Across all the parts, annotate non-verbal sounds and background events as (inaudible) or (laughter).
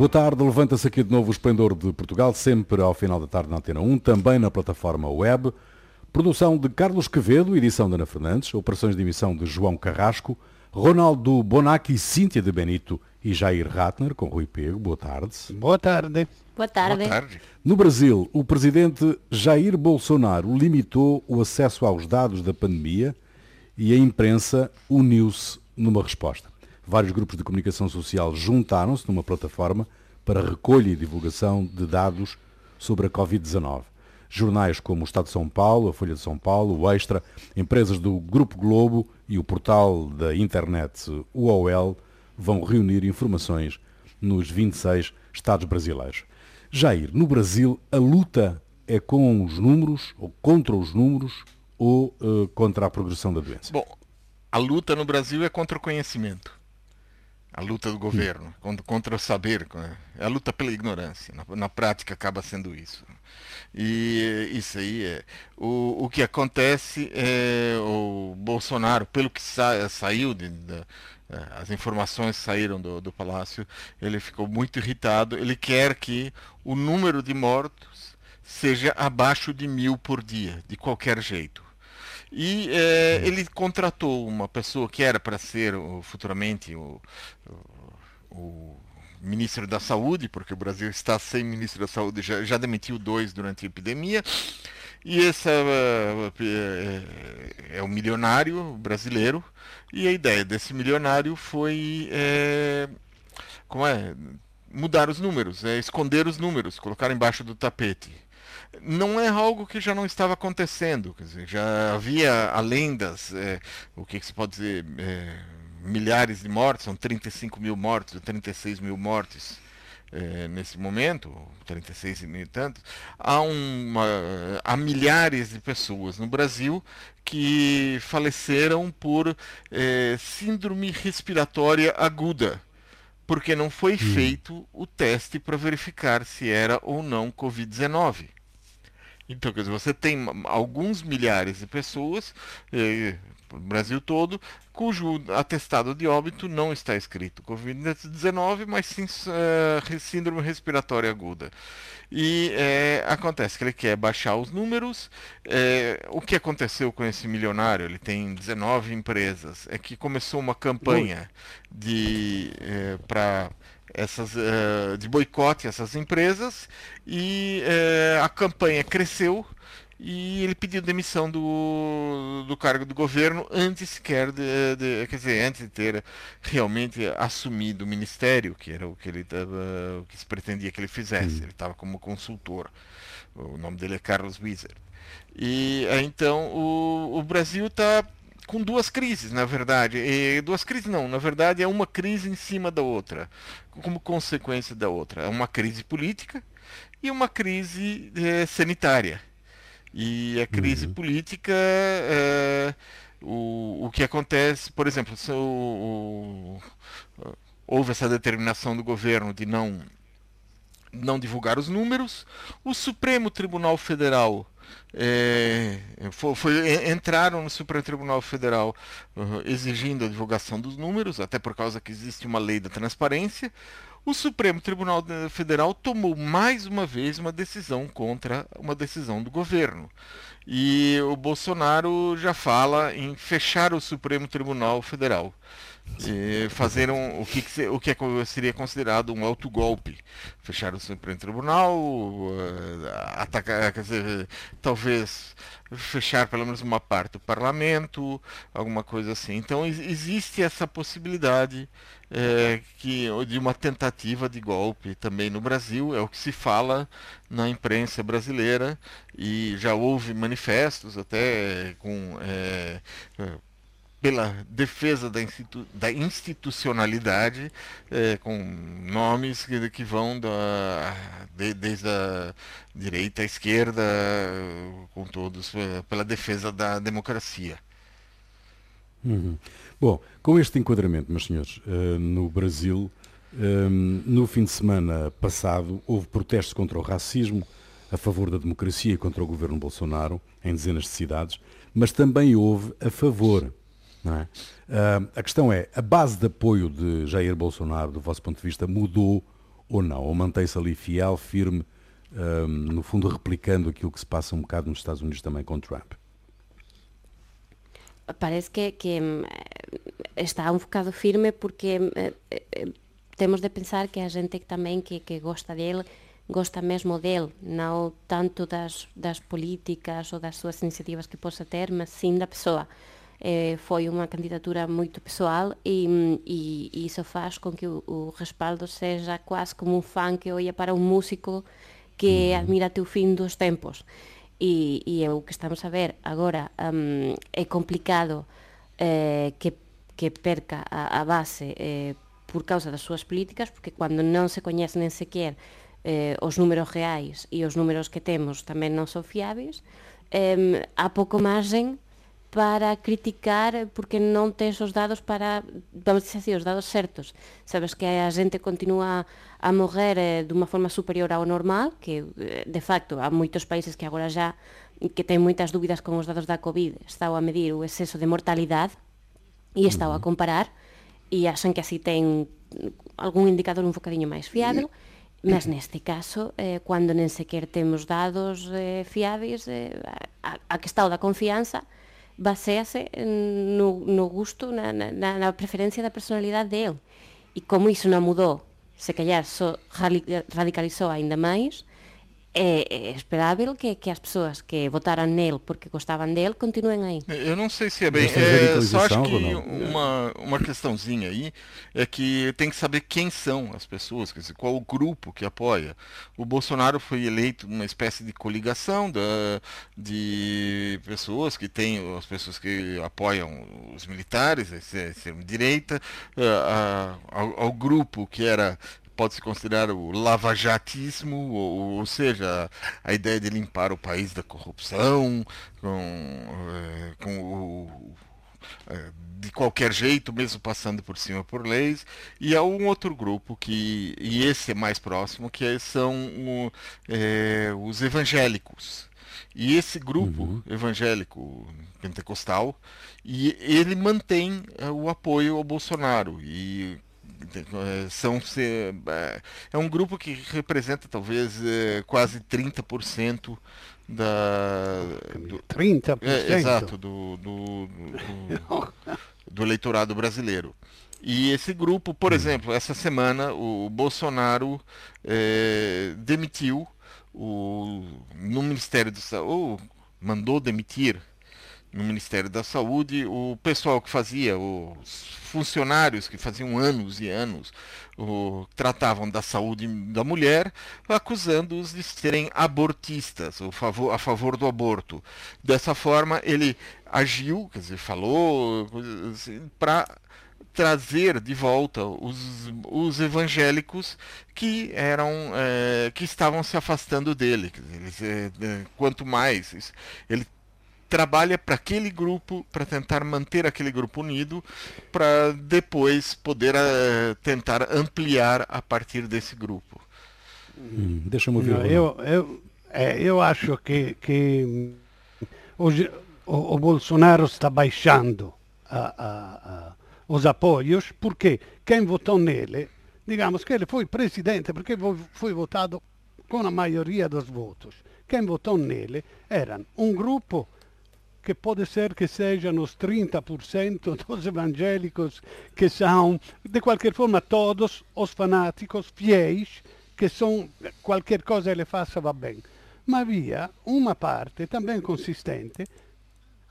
Boa tarde, levanta-se aqui de novo o Esplendor de Portugal, sempre ao final da tarde na Antena 1, também na plataforma web. Produção de Carlos Quevedo, edição de Ana Fernandes, operações de emissão de João Carrasco, Ronaldo Bonacci, Cíntia de Benito e Jair Ratner, com Rui Pego. Boa tarde. Boa tarde. Boa tarde. Boa tarde. No Brasil, o presidente Jair Bolsonaro limitou o acesso aos dados da pandemia e a imprensa uniu-se numa resposta. Vários grupos de comunicação social juntaram-se numa plataforma para recolha e divulgação de dados sobre a Covid-19. Jornais como o Estado de São Paulo, a Folha de São Paulo, o Extra, empresas do Grupo Globo e o portal da internet UOL vão reunir informações nos 26 estados brasileiros. Jair, no Brasil, a luta é com os números, ou contra os números, ou uh, contra a progressão da doença? Bom, a luta no Brasil é contra o conhecimento a luta do governo contra, o saber, é a luta pela ignorância. Na, na, prática acaba sendo isso. E isso aí é. O, o que acontece é o Bolsonaro, pelo que sa, saiu, de, de, é, as informações saíram do, do palácio, ele ficou muito irritado. Ele quer que o número de mortos seja abaixo de mil por dia, de qualquer jeito. E é, ele contratou uma pessoa que era para ser o, futuramente o, o, o, ministro da Saúde, porque o Brasil está sem ministro da Saúde, já, já demitiu dois durante a epidemia. E esse é, é, é o milionário brasileiro. E a ideia desse milionário foi. É, como é? Mudar os números, é, esconder os números, colocar embaixo do tapete não é algo que já não estava acontecendo. Quer dizer, já havia além das, é, o que, que, se pode dizer, é, milhares de mortes, são 35 mil mortes, 36 mil mortes é, nesse momento, 36 mil e tantos, há, uma, há milhares de pessoas no Brasil que faleceram por é, síndrome respiratória aguda porque não foi hum. feito o teste para verificar se era ou não Covid-19. Então, quer dizer, você tem alguns milhares de pessoas, eh, no Brasil todo, cujo atestado de óbito não está escrito Covid-19, mas sim uh, síndrome respiratória aguda. E é, acontece que ele quer baixar os números. É, o que aconteceu com esse milionário? Ele tem 19 empresas. É que começou uma campanha de é, para essas, uh, de boicote a essas empresas e uh, a campanha cresceu e ele pediu demissão do, do cargo do governo antes sequer de, de, quer dizer, antes de ter realmente assumido o ministério, que era o que ele tava, o que se pretendia que ele fizesse. Ele estava como consultor. O nome dele é Carlos Wieser. E então o, o Brasil está com duas crises, na verdade. E duas crises não, na verdade é uma crise em cima da outra, como consequência da outra. É uma crise política e uma crise é, sanitária. E a crise uhum. política, é, o, o que acontece, por exemplo, se o, o, houve essa determinação do governo de não, não divulgar os números, o Supremo Tribunal Federal é, foi, foi, entraram no Supremo Tribunal Federal uh, exigindo a divulgação dos números, até por causa que existe uma lei da transparência. O Supremo Tribunal Federal tomou mais uma vez uma decisão contra uma decisão do governo. E o Bolsonaro já fala em fechar o Supremo Tribunal Federal fazer um, o, que, o que é seria considerado um autogolpe. Fechar o Supremo Tribunal, uh, atacar, quer dizer, talvez fechar pelo menos uma parte do parlamento, alguma coisa assim. Então existe essa possibilidade é, que, de uma tentativa de golpe também no Brasil, é o que se fala na imprensa brasileira e já houve manifestos até com é, pela defesa da, institu da institucionalidade, é, com nomes que, que vão da, de, desde a direita à esquerda, com todos, é, pela defesa da democracia. Uhum. Bom, com este enquadramento, meus senhores, uh, no Brasil, Um, no fim de semana passado, houve protestos contra o racismo, a favor da democracia e contra o governo Bolsonaro, em dezenas de cidades, mas também houve a favor. É? Uh, a questão é, a base de apoio de Jair Bolsonaro, do vosso ponto de vista, mudou ou não? Ou mantém-se ali fiel, firme, um, no fundo replicando aquilo que se passa um bocado nos Estados Unidos também com Trump? Parece que, que está um bocado firme porque eh, eh, temos de pensar que a gente tamén que, que gosta dele gosta mesmo dele, non tanto das, das políticas ou das súas iniciativas que possa ter, mas sim da pessoa. Eh, foi unha candidatura moito pessoal e, e, e iso faz con que o, o respaldo seja quase como un fan que oia para un músico que admira teu fin dos tempos. e, e é o que estamos a ver agora um, é complicado eh, que, que perca a, a base eh, por causa das súas políticas porque cando non se coñecen nen sequer eh, os números reais e os números que temos tamén non son fiáveis eh, há pouco margen para criticar porque non tens os dados para, vamos dizer así, os dados certos. Sabes que a xente continúa a morrer eh, dunha forma superior ao normal, que eh, de facto há moitos países que agora já que ten moitas dúbidas con os dados da COVID, está a medir o exceso de mortalidade e estaba a comparar e axan que así ten algún indicador un bocadiño máis fiable. Mas neste caso, eh, cando nen sequer temos dados eh, fiáveis, eh, a, a que está o da confianza, basease no, no gusto, na, na, na preferencia da personalidade de él. E como iso non mudou, se calhar so radicalizou aínda máis, é, é esperável que, que as pessoas que votaram nele porque gostavam dele continuem aí. Eu não sei se é bem. É, só acho que uma, uma questãozinha aí é que tem que saber quem são as pessoas, quer dizer, qual o grupo que apoia. O Bolsonaro foi eleito uma espécie de coligação da, de pessoas que têm, as pessoas que apoiam os militares, a direita, a, a, ao, ao grupo que era pode-se considerar o lavajatismo, ou, ou, seja, a ideia de limpar o país da corrupção, com, é, com o, é, de qualquer jeito, mesmo passando por cima por leis, e há um outro grupo que, e esse é mais próximo, que são o, é, os evangélicos. E esse grupo uhum. evangélico pentecostal, e ele mantém o apoio ao Bolsonaro. E é, são é, é um grupo que representa talvez é, quase 30% da do, 30%? É, exato, do, do, do, do eleitorado brasileiro. E esse grupo, por hum. exemplo, essa semana o Bolsonaro é, demitiu o, no Ministério da Saúde, mandou demitir no Ministério da Saúde o pessoal que fazia, os funcionários que faziam anos e anos, o, tratavam da saúde da mulher, acusando-os de serem abortistas, ou favor, a favor do aborto. Dessa forma, ele agiu, quer dizer, falou assim, para trazer de volta os, os evangélicos que eram é, que estavam se afastando dele. Eles, é, quanto mais ele trabalha para aquele grupo, para tentar manter aquele grupo unido, para depois poder uh, tentar ampliar a partir desse grupo. Hum, deixa eu ouvir. Não, eu, eu, é, eu acho que, que hoje o, o Bolsonaro está baixando a, a, a, os apoios porque quem votou nele, digamos que ele foi presidente porque foi votado com a maioria dos votos. Quem votou nele era um grupo que pode ser que sejam os (laughs) 30% dos evangélicos que são, de qualquer forma, todos os fanáticos fiéis, que são, qualquer coisa ele faça va bem. Ma havia uma parte também consistente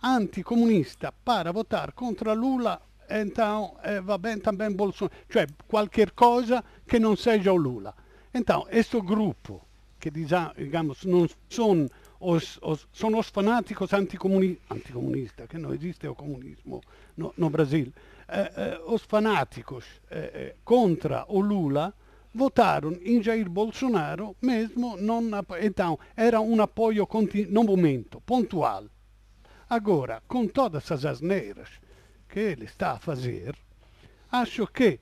anticomunista para votar contra Lula então eh, va bem também Bolsonaro, cioè qualquer coisa que não seja o Lula. Então, este grupo, que digamos não são os, os, os fanáticos anticomuni, anticomunistas, que não existe o comunismo no, no Brasil, eh, eh, os fanáticos eh, eh contra o Lula votaram em Jair Bolsonaro mesmo não então era um apoio no momento pontual. Agora com todas as asneiras que ele está a fazer acho que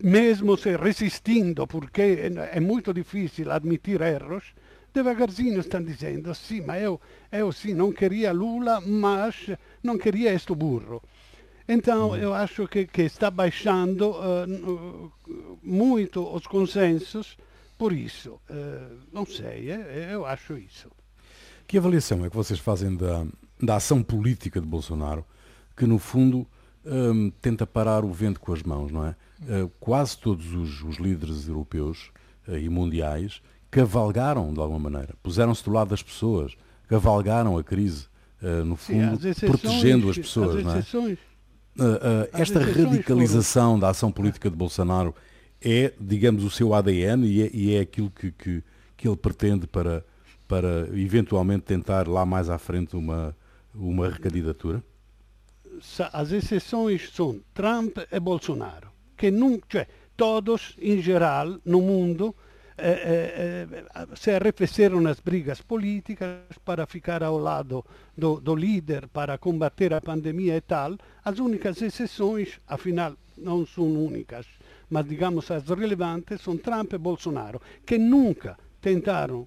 mesmo se resistindo, porque é muito difícil admitir erros, devagarzinho estão dizendo, sim, mas eu, eu sim, não queria Lula, mas não queria este burro. Então, eu acho que, que está baixando uh, muito os consensos por isso. Uh, não sei, eu acho isso. Que avaliação é que vocês fazem da, da ação política de Bolsonaro, que no fundo um, tenta parar o vento com as mãos, não é? Uh, quase todos os, os líderes europeus e mundiais cavalgaram de alguma maneira, puseram-se do lado das pessoas, cavalgaram a crise, uh, no fundo, Sim, protegendo as pessoas, as não é? esta radicalização foram... da ação política de Bolsonaro é, digamos, o seu ADN e é, e é aquilo que, que, que ele pretende para, para eventualmente tentar lá mais à frente uma, uma recandidatura? As exceções são Trump e Bolsonaro, que não, cioè, todos em geral no mundo eh, eh, se arrefeceram nas brigas políticas para ficar ao lado do, do, líder para combater a pandemia e tal. As únicas exceções, afinal, não são únicas, mas digamos as relevantes, são Trump e Bolsonaro, que nunca tentaram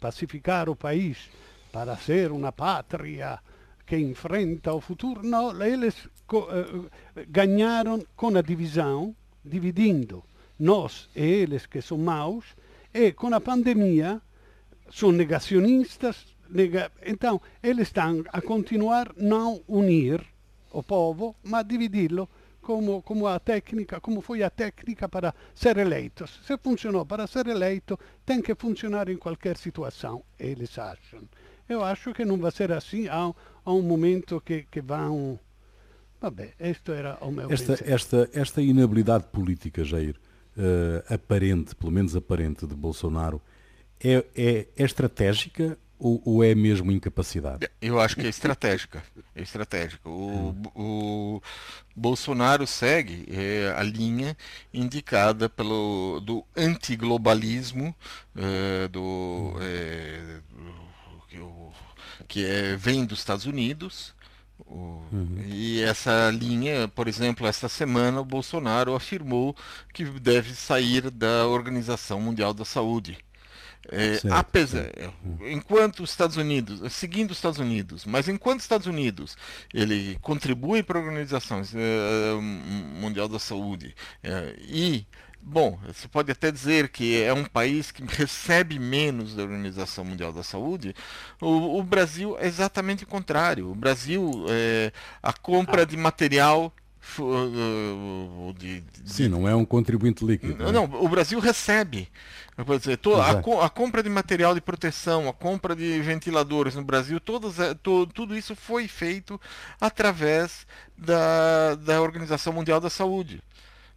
pacificar o país para ser uma pátria que enfrenta o futuro. Não, eles uh, ganharam com a divisão, dividindo nós e eles que são maus, e com a pandemia são negacionistas. Nega... Então, eles estão a continuar não unir o povo, mas dividi-lo como, como a técnica, como foi a técnica para ser eleito. Se funcionou para ser eleito, tem que funcionar em qualquer situação, eles acham. Eu acho que não vai ser assim, há, há um momento que, que vão... Vabbè, este era o meu esta, esta, esta inabilidade política, Jair, uh, aparente, pelo menos aparente, de Bolsonaro, é, é, é estratégica ou, ou, é mesmo incapacidade? Eu acho que é estratégica. É estratégica. O, o Bolsonaro segue é, a linha indicada pelo do antiglobalismo é, do, é, do, que é, vem dos Estados Unidos. Uhum. E essa linha, por exemplo, esta semana o Bolsonaro afirmou que deve sair da Organização Mundial da Saúde. É, apesar, enquanto os Estados Unidos, seguindo os Estados Unidos, mas enquanto os Estados Unidos ele contribui para a Organização é, Mundial da Saúde é, e Bom, você pode até dizer que é um país que recebe menos da Organização Mundial da Saúde. O, o Brasil é exatamente o contrário. O Brasil, é, a compra de material de, de, Sim, não é um contribuinte líquido. Não, né? o Brasil recebe. Dizer, to, a, a, compra de material de proteção, a compra de ventiladores no Brasil, todos, é, to, tudo isso foi feito através da, da Organização Mundial da Saúde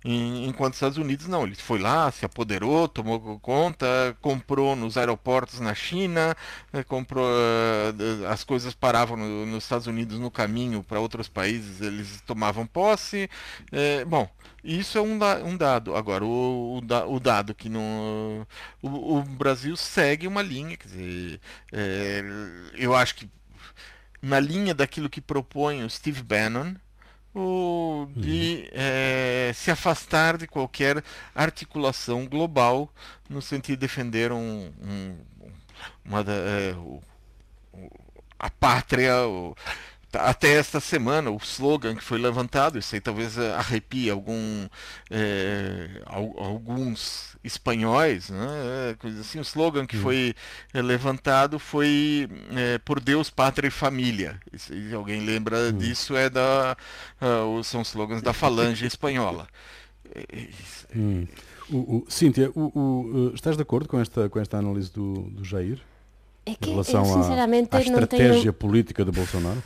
enquanto os Estados Unidos não, ele foi lá, se apoderou, tomou conta, comprou nos aeroportos na China, né, comprou eh, as coisas paravam no, nos Estados Unidos no caminho para outros países, eles tomavam posse. É, bom, isso é um, um dado. Agora, o, o, o dado que não. O, o, Brasil segue uma linha, quer dizer, é, eu acho que na linha daquilo que propõe o Steve Bannon, ou de é, se afastar de qualquer articulação global no sentido de defender um, um uma, é, o, a pátria, o, até esta semana o slogan que foi levantado, isso aí talvez arrepie algum, é, alguns espanhóis, né? Coisa assim, o slogan que foi é, levantado foi é, por Deus, pátria e família. Se alguém lembra hum. disso, é da, uh, são slogans da falange espanhola. Hum. O, o, Cíntia, o, o, estás de acordo com esta, com esta análise do, do Jair? É que, em relação sinceramente, à, à estratégia tenho... política de Bolsonaro?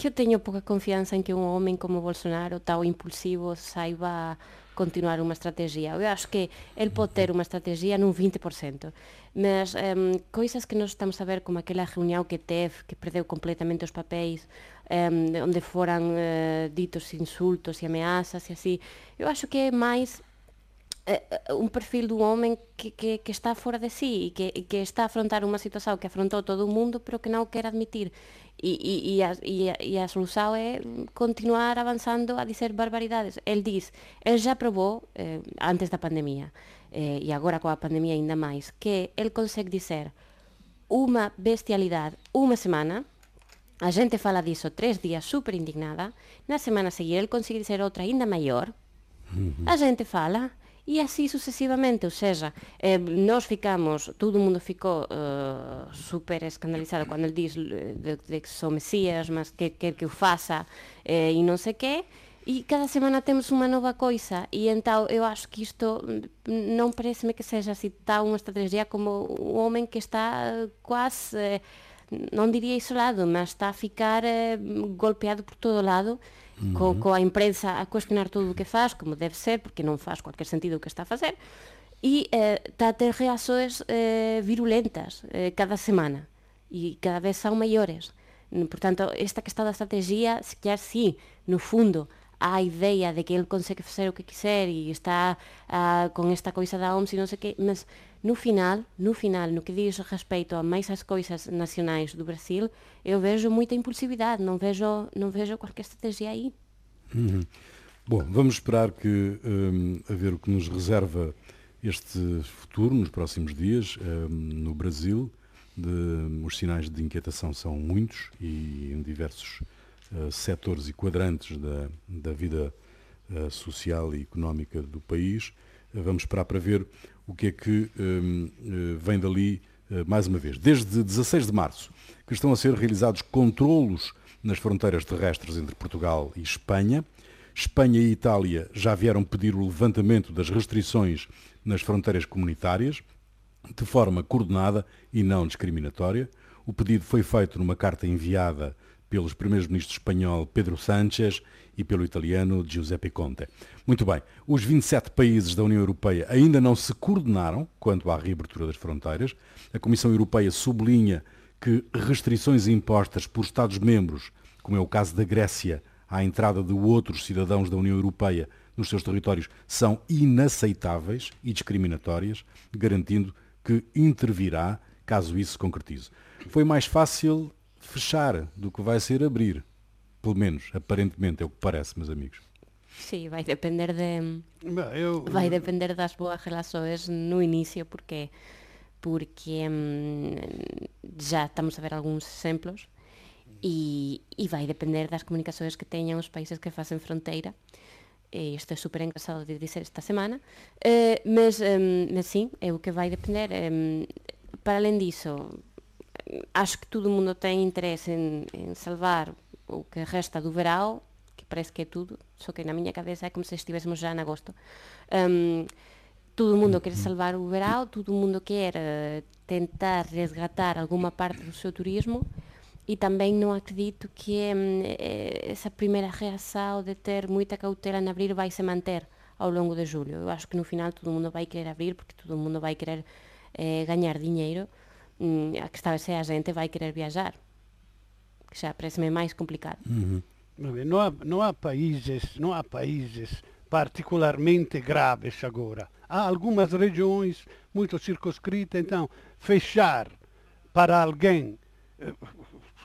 Que eu tenho pouca confiança em que um homem como Bolsonaro, tão impulsivo, saiba continuar uma estratégia. Eu acho que ele pode ter uma estratégia num 20%, mas um, coisas que nós estamos a ver, como aquela reunião que teve, que perdeu completamente os papéis, um, onde foram uh, ditos insultos e ameaças e assim, eu acho que é mais uh, um perfil do homem que, que, que, está fora de si e que, que está a afrontar uma situação que afrontou todo o mundo, pero que não quer admitir A, a, e, a, solução é continuar avançando a dizer barbaridades. Ele diz, ele já provou, eh, antes da pandemia, eh, e agora com a pandemia ainda mais, que ele consegue dizer uma bestialidade uma semana, a gente fala disso três dias super indignada, na semana seguinte ele consegue dizer outra ainda maior, uhum. a gente fala, e assim sucessivamente, ou seja, eh, nós ficamos, todo mundo ficou uh, super escandalizado quando ele diz eh, de, de que sou Messias, mas que quer que o faça eh, e não sei o quê, e cada semana temos uma nova coisa. E então eu acho que isto não parece-me que seja assim tão uma estratégia como um homem que está quase, non diría isolado, mas está a ficar eh, golpeado por todo lado, co, coa imprensa a cuestionar todo o que faz, como deve ser, porque non faz cualquier sentido o que está a facer, e eh, está a ter reaxoes eh, virulentas eh, cada semana, e cada vez son maiores. Portanto, esta que está da estrategia, se quer sí, no fundo, a ideia de que ele consegue fazer o que quiser e está uh, com esta coisa da OMS e não sei o quê, mas no final, no final, no que diz respeito a mais as coisas nacionais do Brasil, eu vejo muita impulsividade, não vejo, não vejo qualquer estratégia aí. Uhum. Bom, vamos esperar que um, a ver o que nos reserva este futuro nos próximos dias um, no Brasil. De, os sinais de inquietação são muitos e em diversos uh, setores e quadrantes da, da vida uh, social e económica do país. Uh, vamos esperar para ver o que é que um, eh, vem dali mais uma vez. Desde 16 de março que estão a ser realizados controlos nas fronteiras terrestres entre Portugal e Espanha. Espanha e Itália já vieram pedir o levantamento das restrições nas fronteiras comunitárias, de forma coordenada e não discriminatória. O pedido foi feito numa carta enviada pelos primeiros-ministros espanhol Pedro Sánchez e pelo italiano Giuseppe Conte. Muito bem, os 27 países da União Europeia ainda não se coordenaram quanto à reabertura das fronteiras. A Comissão Europeia sublinha que restrições impostas por Estados-membros, como é o caso da Grécia, à entrada de outros cidadãos da União Europeia nos seus territórios, são inaceitáveis e discriminatórias, garantindo que intervirá caso isso se concretize. Foi mais fácil fechar do que vai ser abrir. Pelo menos, aparentemente, é o que parece, meus amigos. Sim, vai depender de eu... vai depender das boas relações no início, porque porque hum, já estamos a ver alguns exemplos e, e vai depender das comunicações que tenham os países que fazem fronteira. E isto é super engraçado de dizer esta semana, uh, mas, um, mas sim, é o que vai depender. Um, para além disso, acho que todo mundo tem interesse em, em, salvar o que resta do verão, que parece que é tudo, só que na minha cabeça é como se estivéssemos já em agosto. Um, todo mundo quer salvar o verão, todo mundo quer uh, tentar resgatar alguma parte do seu turismo e também não acredito que um, essa primeira reação de ter muita cautela em abrir vai se manter ao longo de julho. Eu acho que no final todo mundo vai querer abrir porque todo mundo vai querer eh, ganhar dinheiro A questão é se a gente vai querer viajar, que já parece-me mais complicado. Uhum. Não, há, não há países, não há países particularmente graves agora. Há algumas regiões muito circunscritas, então fechar para alguém eh,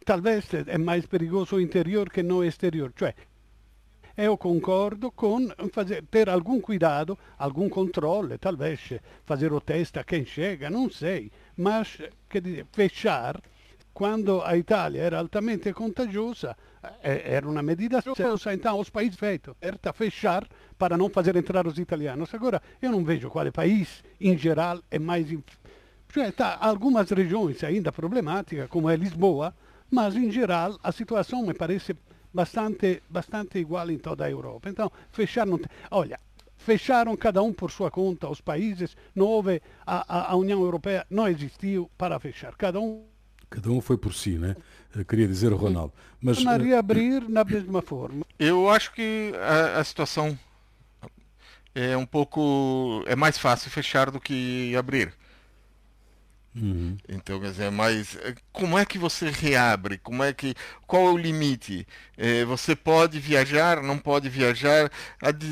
talvez é mais perigoso o interior que no exterior. Cioè, eu concordo com fazer, ter algum cuidado, algum controle, talvez fazer o teste a quem chega, não sei, mas quer dizer, fechar quando a Itália era altamente contagiosa, eh, era uma medida então os países feitos era fechar para não fazer entrar os italianos. Agora, eu não vejo qual país, em geral, é mais... Cioè, tá, algumas regiões ainda problemáticas, como é Lisboa, mas, em geral, a situação me parece bastante, bastante igual em toda a Europa. Então, fechar não. Olha, fecharam cada um por sua conta os países, não houve, a, a União Europeia não existiu para fechar, cada um Cada um foi por si, né? Eu queria dizer o Ronaldo. Mas na reabrir na mesma forma. Eu acho que a, a, situação é um pouco é mais fácil fechar do que abrir. Uhum. Então, quer dizer, mas eh, como é que você reabre? Como é que qual é o limite? É, você pode viajar, não pode viajar? A, di,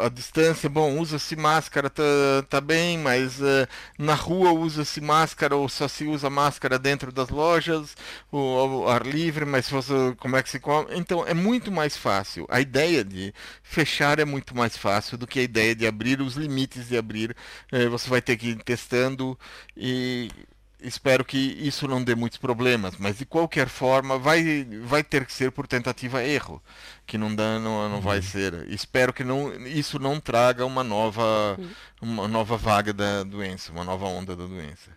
a distância, bom, usa-se máscara, tá, tá bem, mas uh, na rua usa-se máscara ou só se usa máscara dentro das lojas, o, ar livre, mas você, como é que se come? Então, é muito mais fácil. A ideia de fechar é muito mais fácil do que a ideia de abrir os limites de abrir. É, você vai ter que ir testando e espero que isso não dê muitos problemas, mas de qualquer forma vai, vai ter que ser por tentativa erro, que não dá, não, não vai uhum. ser. Espero que não, isso não traga uma nova, uma nova vaga da doença, uma nova onda da doença.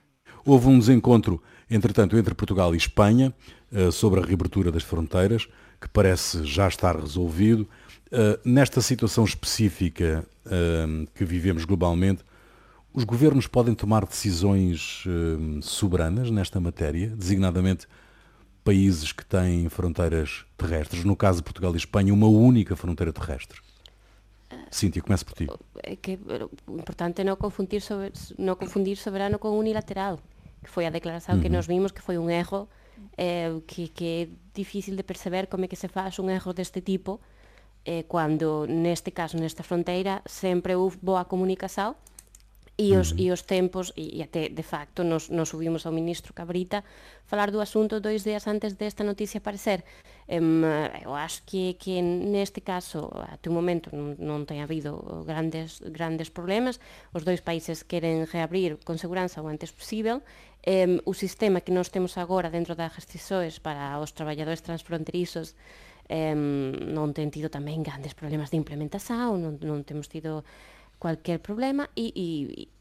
Houve um desencontro, entretanto, entre Portugal e Espanha eh, sobre a reabertura das fronteiras, que parece já estar resolvido. Eh, nesta situação específica eh, que vivemos globalmente, os governos podem tomar decisões uh, soberanas nesta matéria, designadamente países que têm fronteiras terrestres, no caso de Portugal e Espanha, uma única fronteira terrestre. Cíntia, começa por ti. É que o importante é não confundir, sobre, não confundir soberano com unilateral, que foi a declaração uhum. que nós vimos que foi um erro eh, que, que é difícil de perceber como é que se faz um erro deste tipo eh, quando, neste caso, nesta fronteira, sempre houve boa comunicação e os, mm. e os tempos, e, e até de facto nos, nos subimos ao ministro Cabrita falar do asunto dois días antes desta noticia aparecer. Um, eu acho que, que neste caso, até o momento, non, non ten habido grandes, grandes problemas. Os dois países queren reabrir con seguranza o antes posible. Um, o sistema que nós temos agora dentro da Gestisoes para os traballadores transfronterizos um, non ten tido tamén grandes problemas de implementación, non, non temos tido cualquier problema e, e,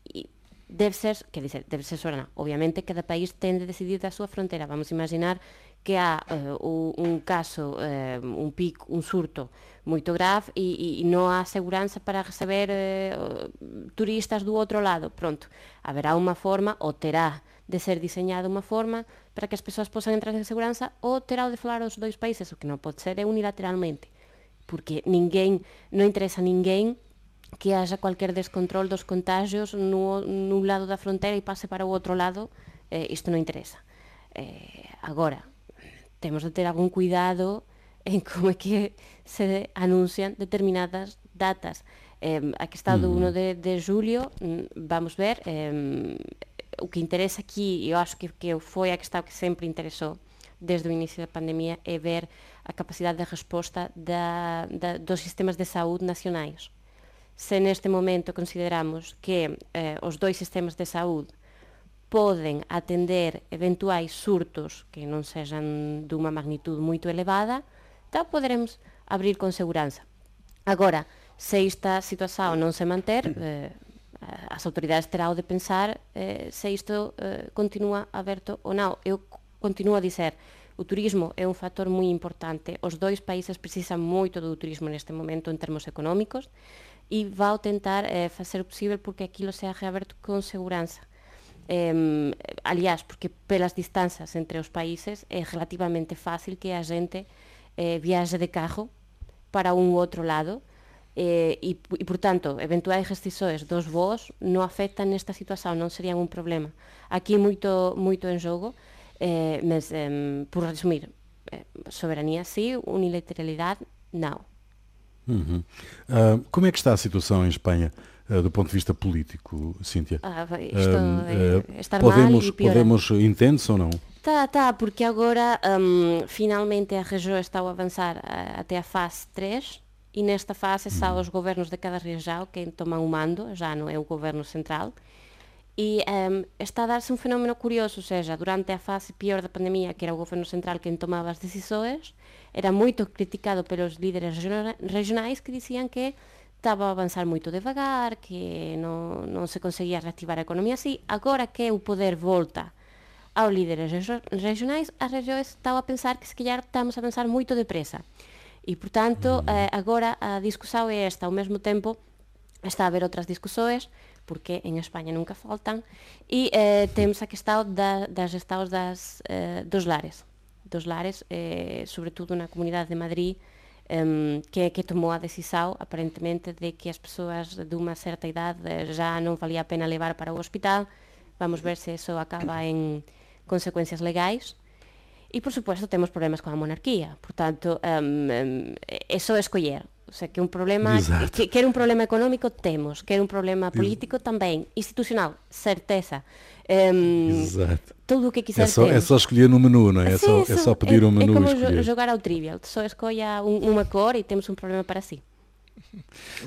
e debe ser, que dizer, debe ser soberana. Obviamente cada país ten de decidir da súa fronteira. Vamos imaginar que há eh, uh, un caso, uh, un pico, un surto moito grave e, e non há seguranza para receber uh, turistas do outro lado. Pronto, haberá unha forma ou terá de ser diseñada unha forma para que as persoas posan entrar en seguranza ou terá de falar os dois países, o que non pode ser é unilateralmente, porque ninguén, non interesa a ninguén que haxa cualquier descontrol dos contagios no, nun lado da fronteira e pase para o outro lado, eh, isto non interesa. Eh, agora, temos de ter algún cuidado (laughs) en como é que se anuncian determinadas datas. Eh, aquí está do 1 de, de julio, mm, vamos ver, eh, o que interesa aquí, eu acho que, que foi a que está que sempre interesou desde o inicio da pandemia, é ver a capacidade de resposta da, da, dos sistemas de saúde nacionais se neste momento consideramos que eh, os dois sistemas de saúde poden atender eventuais surtos que non sexan dunha magnitud moito elevada, então poderemos abrir con seguranza. Agora, se esta situación non se manter, eh, as autoridades terán de pensar eh, se isto eh, continúa aberto ou non. Eu continuo a dizer, o turismo é un factor moi importante. Os dois países precisan moito do turismo neste momento en termos económicos, e vao tentar eh, facer o posible porque aquilo sea reaberto con seguranza. Eh, aliás, porque pelas distanzas entre os países é relativamente fácil que a xente eh, viaxe de carro para un ou outro lado eh, e, e, portanto, eventuais restrições dos voos non afectan nesta situación, non serían un problema. Aquí moito, moito en jogo, eh, mas, eh, por resumir, eh, soberanía sí, unilateralidade, não. Uhum. Uh, como é que está a situação em Espanha? Uh, do ponto de vista político, Cíntia? Ah, isto uh, é estar podemos, mal podemos ou não? Tá, tá, porque agora um, finalmente a região está a avançar até a fase 3 e nesta fase são uhum. os governos de cada região quem tomam o mando, já não é o governo central. E um, está a dar-se um fenómeno curioso, ou seja, durante a fase pior da pandemia, que era o governo central quem tomava as decisões, era moito criticado pelos líderes regionais que dicían que estaba a avanzar moito devagar, que non, non se conseguía reactivar a economía así. Agora que o poder volta aos líderes regionais, as regiões estaban a pensar que se calhar estamos a avanzar moito depresa. E, portanto, eh, agora a discussão é esta. Ao mesmo tempo, está a haber outras discussões, porque en España nunca faltan, e eh, temos a questão da, das estados das, eh, dos lares dos lares, eh, sobretudo na comunidade de Madrid, um, que é que tomou a decisão, aparentemente, de que as persoas de uma certa idade já não valia a pena levar para o hospital. Vamos ver se isso acaba em consequências legais. E, por suposto, temos problemas com a monarquia. Portanto, um, um, é só escolher. O sea, que un problema, que, que, era un problema económico, temos. Que era un problema político, tamén. Institucional, certeza. Um, Exato. Tudo o que quiser é só, é só escolher no menu, não é? É, só, é só pedir é, um menu É como escolher. jogar ao trivial, só escolha um, uma cor e temos um problema para si.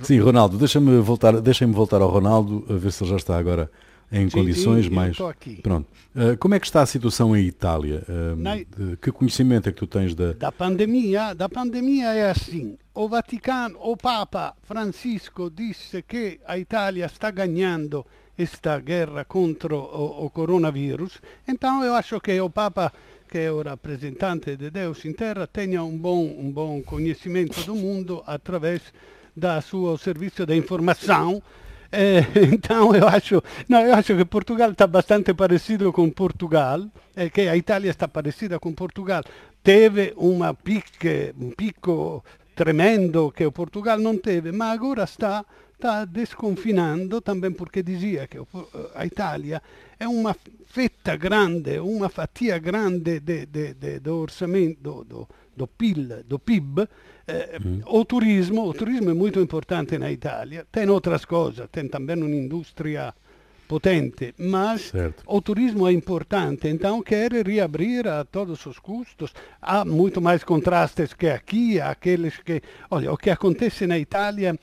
Sim, Ronaldo, deixa-me voltar, deixem-me voltar ao Ronaldo, a ver se ele já está agora em Sim, condições mais. Pronto. Uh, como é que está a situação em Itália? Uh, Na... de, que conhecimento é que tu tens da. Da pandemia? Da pandemia é assim. O Vaticano, o Papa Francisco disse que a Itália está ganhando esta guerra contra o, o coronavírus. Então eu acho que o Papa que é o rappresentante de Deus em terra, tenha um bom, um bom conhecimento do mundo através da seu serviço de informação é, (laughs) então eu acho, não, eu acho que Portugal está bastante parecido com Portugal, é que a Itália está parecida com Portugal. Teve uma pique, um pico tremendo que o Portugal não teve, mas agora está, está desconfinando também porque dizia que a Itália é uma fetta grande, uma fatia grande do orçamento, do, do, do PIL, do PIB, eh, mm. o turismo, o turismo é muito importante na Itália, tem outras coisas, tem também uma indústria potente, mas certo. o turismo é importante, então quer reabrir a todos os custos. Há muito mais contrastes que aqui, aqueles que... Olha, o que acontece na Itália...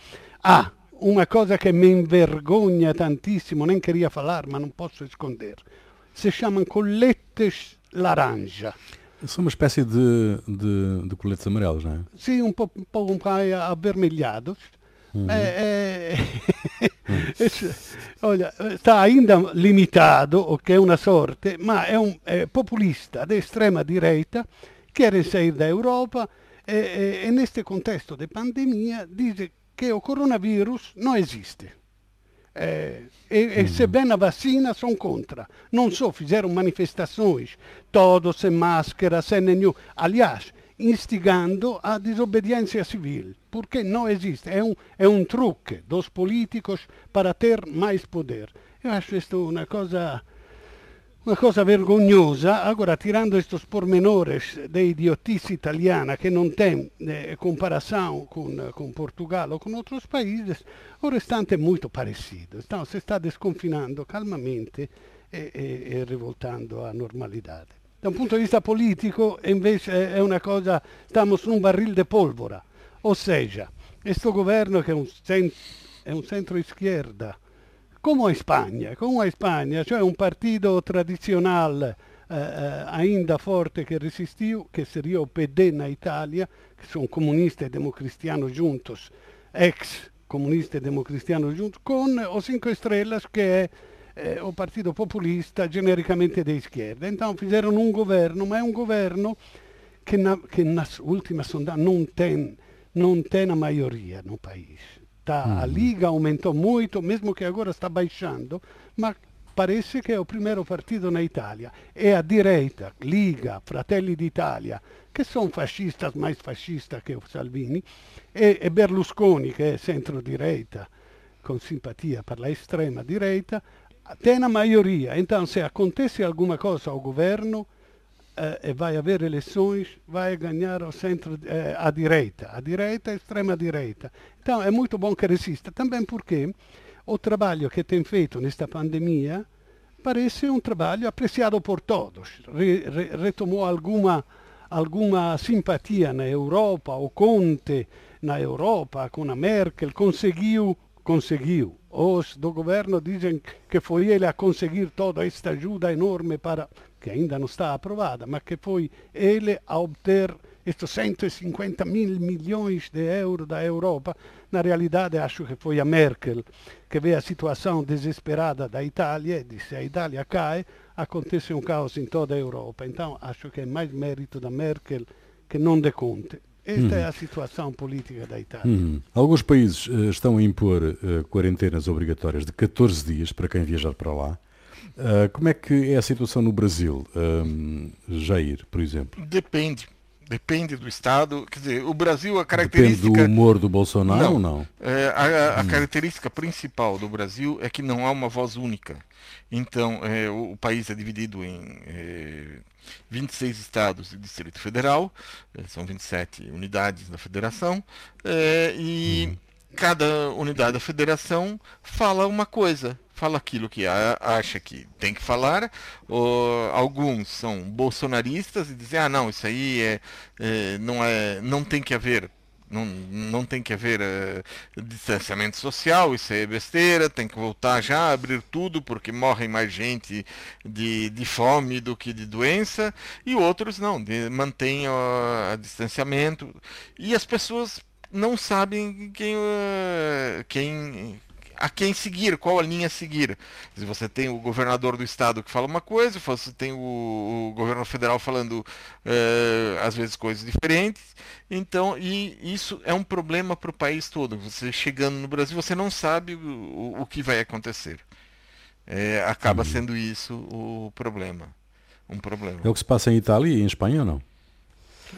Ah, uma coisa que me envergonha tantissimo, nem queria falar, ma non posso esconder. Se chamam coletes laranja. São uma espécie de, de, de coletes amarelos, não é? Sim, um pouco, um pouco avermelhados. (laughs) Uhum. É, é... olha, está ainda limitado, o que é uma sorte, ma é um é populista de extrema direita, quer sair da Europa e, e, e neste contesto de pandemia diz que o coronavírus não existe. É, e, e, sebbene a vacina são contra. Não só fizeram manifestações, todos sem máscara, sem nenhum. Aliás, instigando a desobediência civil, porque não existe. É um, é um truque dos políticos para ter mais poder. Eu acho isto uma coisa Una cosa vergognosa, agora tirando estes pormenores da idiotice italiana que não tem eh, comparação com, com Portugal ou com outros países, o restante é muito parecido. Então se está desconfinando calmamente e, e, e rivoltando à normalidade. Da un punto di vista politico invece è una cosa, estamos num barril de pólvora, ou seja, questo governo che è un, cent, è un centro-esquerda, come a Spagna, come a Spagna, cioè un partito tradizionale eh, eh, ainda forte che resistiu, che seria o PD na Itália, que são comunistas e democristianos juntos, ex comunistas e democristianos juntos, con o Cinco Estrelas, que é eh, o partito populista genericamente de esquerda. Então fizeram um governo, ma è un governo che, na, che nas últimas sondagens non tem, non tem a maioria no país. Tá, A Liga aumentou muito, mesmo que agora está baixando, mas parece que é o primeiro partido na Itália. É a direita, Liga, Fratelli d'Italia, che sono fascistas mais fascistas che o Salvini, e, e Berlusconi, che è centro-direita, con simpatia per la estrema direita, tem a maioria. Então, se acontece alguma coisa ao governo, e vai haver eleições, vai ganhar o centro, eh, a direita, a direita a extrema direita. Então é muito bom que resista, também porque o trabalho que tem feito nesta pandemia parece um trabalho apreciado por todos. Re, re, retomou alguma, alguma simpatia na Europa, o Conte na Europa, com a Merkel, conseguiu, conseguiu. Os do governo dizem que foi ele a conseguir toda esta ajuda enorme para que ainda não está aprovada, mas que foi ele a obter estes 150 mil milhões de euros da Europa. Na realidade, acho que foi a Merkel que vê a situação desesperada da Itália e disse: a Itália cai, acontece um caos em toda a Europa. Então, acho que é mais mérito da Merkel que não de Conte. Esta é a situação política da Itália. Hum. Alguns países uh, estão a impor uh, quarentenas obrigatórias de 14 dias para quem viajar para lá. Uh, como é que é a situação no Brasil, um, Jair, por exemplo? Depende. Depende do Estado. Quer dizer, o Brasil, a característica. Depende do humor do Bolsonaro não, ou não? É, a, a hum. característica principal do Brasil é que não há uma voz única. Então, é, o, o, país é dividido em é, 26 estados e Distrito Federal, é, são 27 unidades da federação, é, e hum. cada unidade da federação fala uma coisa fala aquilo que acha que tem que falar. Alguns são bolsonaristas e dizem, ah não, isso aí é, é não, é, não tem que haver não, não tem que haver uh, distanciamento social, isso é besteira, tem que voltar já a abrir tudo porque morrem mais gente de, de fome do que de doença, e outros não, de, mantêm o distanciamento. E as pessoas não sabem quem, uh, quem a quem seguir, qual a linha a seguir. Se você tem o governador do estado que fala uma coisa, você tem o, o governo federal falando é, às vezes coisas diferentes. Então, e isso é um problema para o país todo. Você chegando no Brasil, você não sabe o, o que vai acontecer. É, acaba uhum. sendo isso o problema. Um problema. É o que se passa em Itália e em Espanha ou não?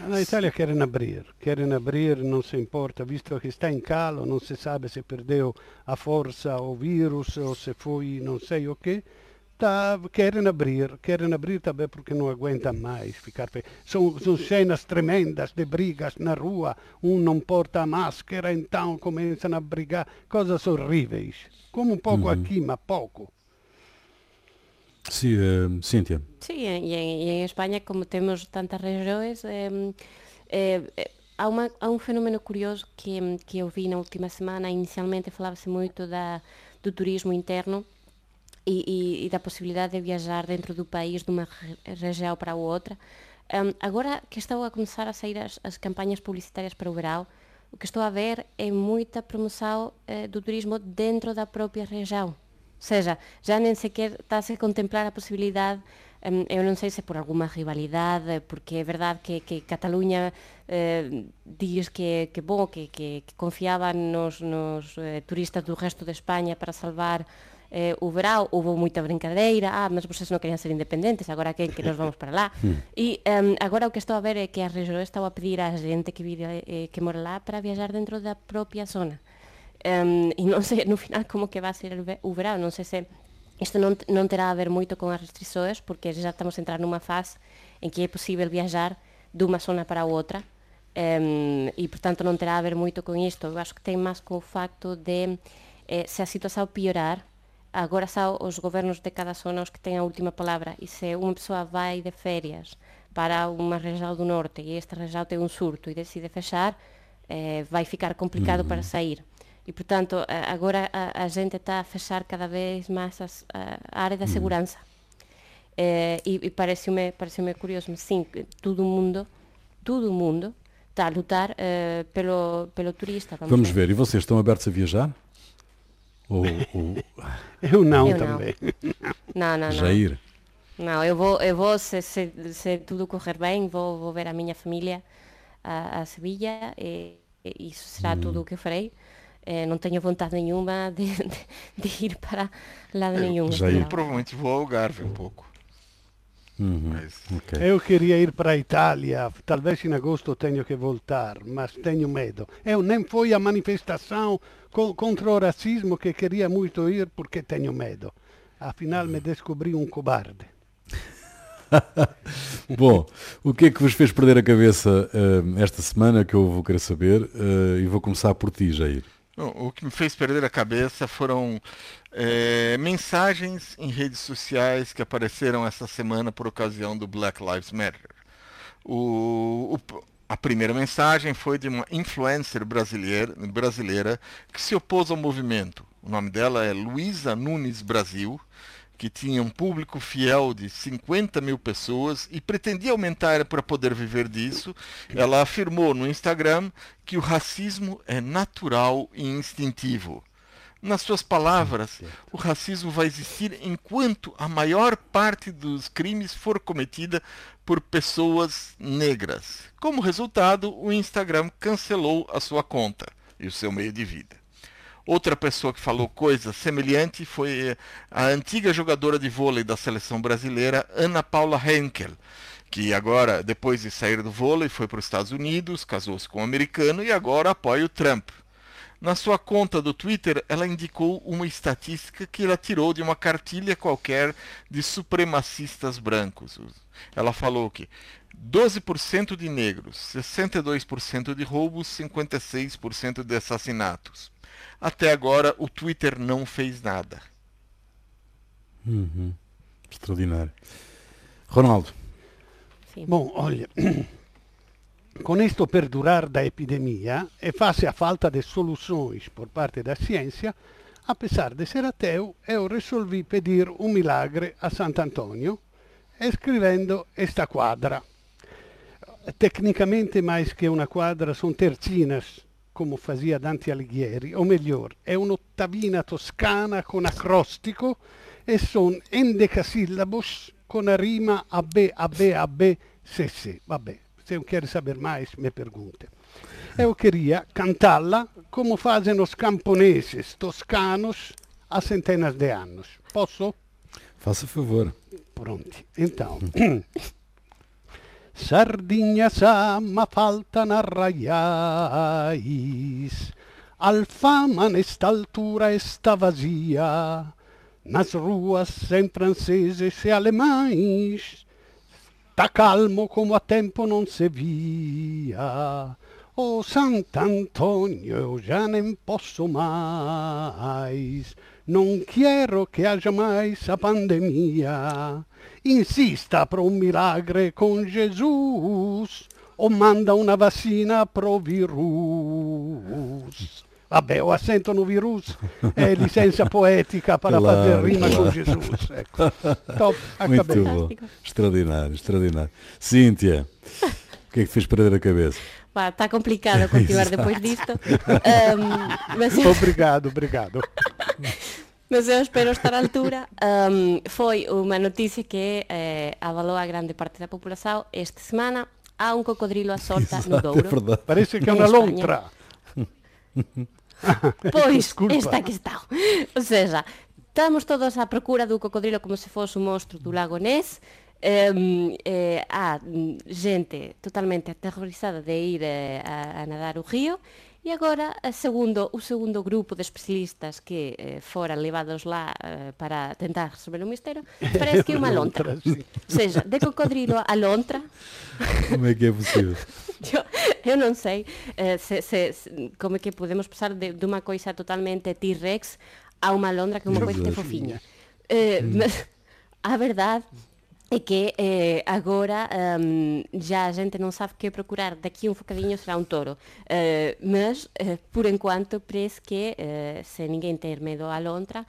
Na Itália querem abrir, querem abrir, não se importa, visto que está em calo, não se sabe se perdeu a força o vírus ou se foi não sei o que, tá, querem abrir, querem abrir também porque não aguentam mais ficar são, são cenas tremendas de brigas na rua, um não porta a máscara, então começam a brigar, coisas horríveis, como um pouco uhum. aqui, mas pouco. Sí, eh, Cintia. Sí, e en, en como temos tantas regións, eh, eh, há, un fenómeno curioso que, que eu vi na última semana. Inicialmente falava-se moito da, do turismo interno e, da possibilidade de viajar dentro do país de uma região para outra. Um, agora que estão a começar a sair as, as campanhas publicitárias para o verão, o que estou a ver é muita promoção uh, do turismo dentro da própria região seja, já nem sequer está-se a contemplar a possibilidade eu não sei se por alguma rivalidade, porque é verdade que, que Catalunha eh, diz que, que que, que, que nos, nos eh, turistas do resto de Espanha para salvar eh, o verão, houve moita brincadeira, ah, mas vocês non querían ser independentes, agora que, que nos vamos para lá. (laughs) e um, agora o que estou a ver é que a região está a pedir a xente que vive, eh, que mora lá para viajar dentro da propia zona. Um, e non sei no final como que vai ser o verão, non sei se isto non, non terá a ver moito con as restrições, porque já estamos a entrar numa fase em que é possível viajar de uma zona para a outra, um, e portanto non terá a ver moito con isto. Eu acho que tem máis con o facto de eh, se a situação piorar, agora são os governos de cada zona os que têm a última palavra, e se unha pessoa vai de férias para uma região do norte e esta região tem um surto e decide fechar, eh, vai ficar complicado uhum. para sair. E, portanto, agora a, a gente está a fechar cada vez mais as, a, a área da hum. segurança. É, e, e parece-me parece curioso, mas sim, todo mundo, todo mundo está a lutar uh, pelo, pelo turista. Vamos, vamos ver. ver. E vocês estão abertos a viajar? Ou, ou... (laughs) Eu não eu também. (laughs) Não, não, não. Jair? Não, eu vou, eu vou se, se, se tudo correr bem, vou, vou ver a minha família a, a Sevilha e, e isso será hum. tudo o que eu farei é, não tenho vontade nenhuma de, de, (laughs) de ir para lado nenhum. Já eu provavelmente vou ao Algarve um pouco. Uhum. Mas... Okay. Eu queria ir para a Itália, talvez em agosto tenho que voltar, mas tenho medo. Eu nem fui à manifestação co contra o racismo que queria muito ir porque tenho medo. Afinal me descobri um cobarde. (laughs) Bom, o que é que vos fez perder a cabeça uh, esta semana que eu vou querer saber uh, e vou começar por ti, Jair. O que me fez perder a cabeça foram é, mensagens em redes sociais que apareceram essa semana por ocasião do Black Lives Matter. O, o, a primeira mensagem foi de uma influencer brasileira, brasileira que se opôs ao movimento. O nome dela é Luísa Nunes Brasil que tinha um público fiel de 50 mil pessoas e pretendia aumentar para poder viver disso, ela afirmou no Instagram que o racismo é natural e instintivo. Nas suas palavras, o racismo vai existir enquanto a maior parte dos crimes for cometida por pessoas negras. Como resultado, o Instagram cancelou a sua conta e o seu meio de vida. Outra pessoa que falou coisa semelhante foi a antiga jogadora de vôlei da seleção brasileira, Ana Paula Henkel, que agora, depois de sair do vôlei, foi para os Estados Unidos, casou-se com um americano e agora apoia o Trump. Na sua conta do Twitter, ela indicou uma estatística que ela tirou de uma cartilha qualquer de supremacistas brancos. Ela falou que 12% de negros, 62% de roubos, 56% de assassinatos. Até agora, o Twitter não fez nada. Uhum. Extraordinário. Ronaldo. Sim. Bom, olha, (clears throat) com isto perdurar da epidemia e face a falta de soluções por parte da ciência, apesar de ser ateu, eu resolvi pedir um milagre a Sant'Antonio, escrevendo esta quadra. Tecnicamente, mais que uma quadra, são tercinas, como fazia Dante Alighieri, ou melhor, é un'ottavina toscana com acróstico e são endecasílabos com a rima AB, AB, AB, CC. Vabbè, se quer saber mais, me pergunte. Eu queria cantá-la como fazem os camponeses toscanos há centenas de anos. Posso? Faça favor. Pronto. Então. (clears throat) Sardinha sama falta na raiais, Alfama nesta altura está vazia, nas ruas em franceses e alemães, Tá calmo como a tempo não se via. Oh Sant'Antonio, eu já nem posso mais. Não quero que haja mais a pandemia. Insista para um milagre com Jesus ou manda uma vacina pro vírus. Vabbè, o assento no vírus é licença poética para claro, fazer rima claro. com Jesus. Ecco. Top, acabei. Muito bom. Extraordinário, extraordinário. Cíntia, o que é que fez perder a cabeça? Está complicado continuar (laughs) depois disto. Um, mas... Obrigado, obrigado. (laughs) nos seus espero estar a altura. (laughs) Um, foi unha noticia que eh, avalou a grande parte da populación esta semana há un cocodrilo a solta no Douro. parece que é unha lontra. (laughs) Pois esta que está. O sea, estamos todos á procura do cocodrilo como se fose un monstro do lago Nés eh, eh, a xente totalmente aterrorizada de ir eh, a, a nadar o río. e agora, segundo, o segundo grupo de especialistas que eh, foran levados lá eh, para tentar resolver o mistério, (laughs) parece que é unha lontra. Ou seja, de cocodrilo a lontra. Como é que é possível? (laughs) eu, eu non sei eh, se, se, se, como é que podemos pasar de, de unha coisa totalmente T-Rex a unha londra que é unha coisa fofiña. Eh, mm. a verdade é que eh, agora um, já a gente não sabe o que procurar. Daqui um bocadinho será um touro. Uh, mas, uh, por enquanto, parece que uh, se ninguém ter medo à lontra,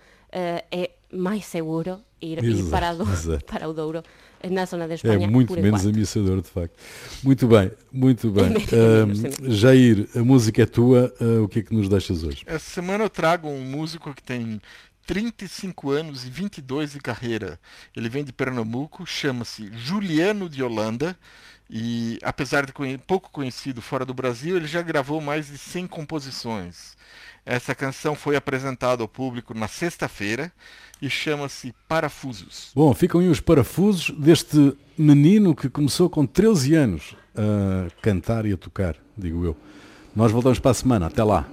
é mais seguro ir, exato, ir (laughs) para, do, (laughs) para o Douro na zona da Espanha. É muito menos enquanto. ameaçador, de facto. Muito bem, muito bem. (laughs) um, Jair, a música é tua, o que é que nos deixas hoje? Essa semana eu trago um músico que tem 35 anos e 22 de carreira. Ele vem de Pernambuco, chama-se Juliano de Holanda e, apesar de pouco conhecido fora do Brasil, ele já gravou mais de 100 composições. Essa canção foi apresentada ao público na sexta-feira e chama-se Parafusos. Bom, ficam aí os parafusos deste menino que começou com 13 anos a cantar e a tocar, digo eu. Nós voltamos para a semana. Até lá.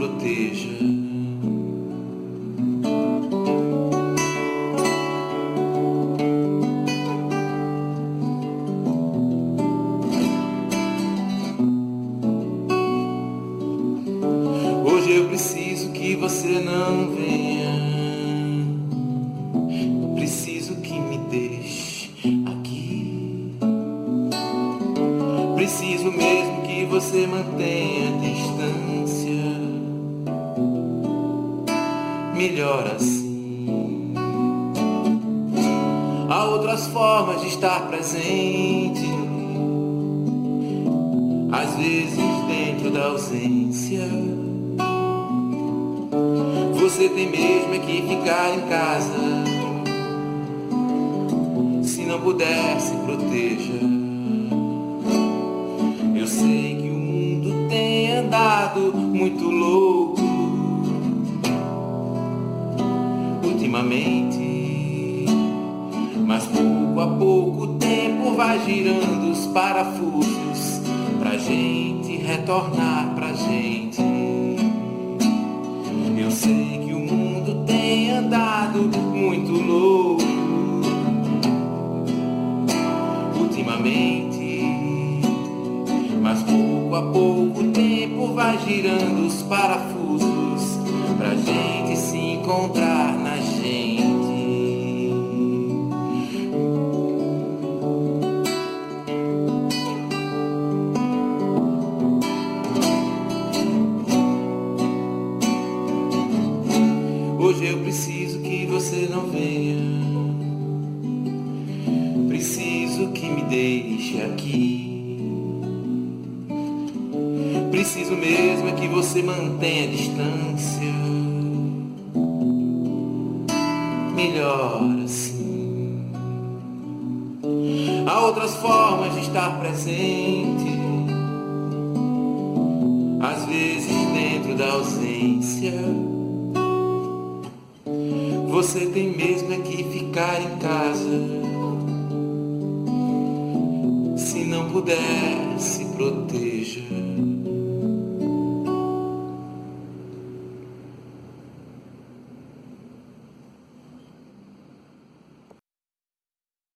proteja. Girando os parafusos